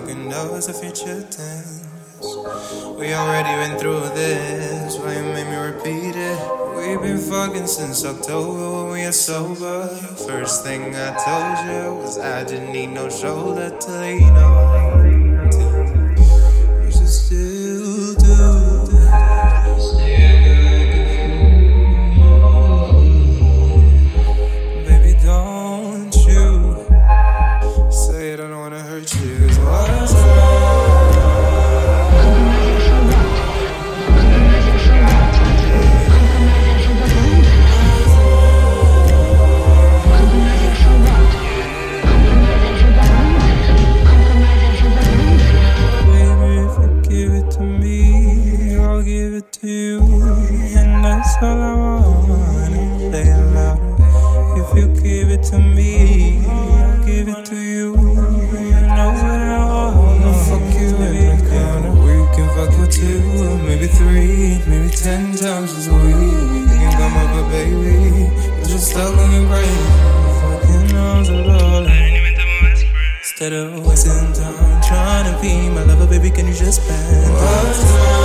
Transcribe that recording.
talking knows future tense. We already went through this. Why you made me repeat it? We've been fucking since October when we are sober. First thing I told you was I didn't need no shoulder to lean on. that I wasn't done trying to be my lover, baby. Can you just bend?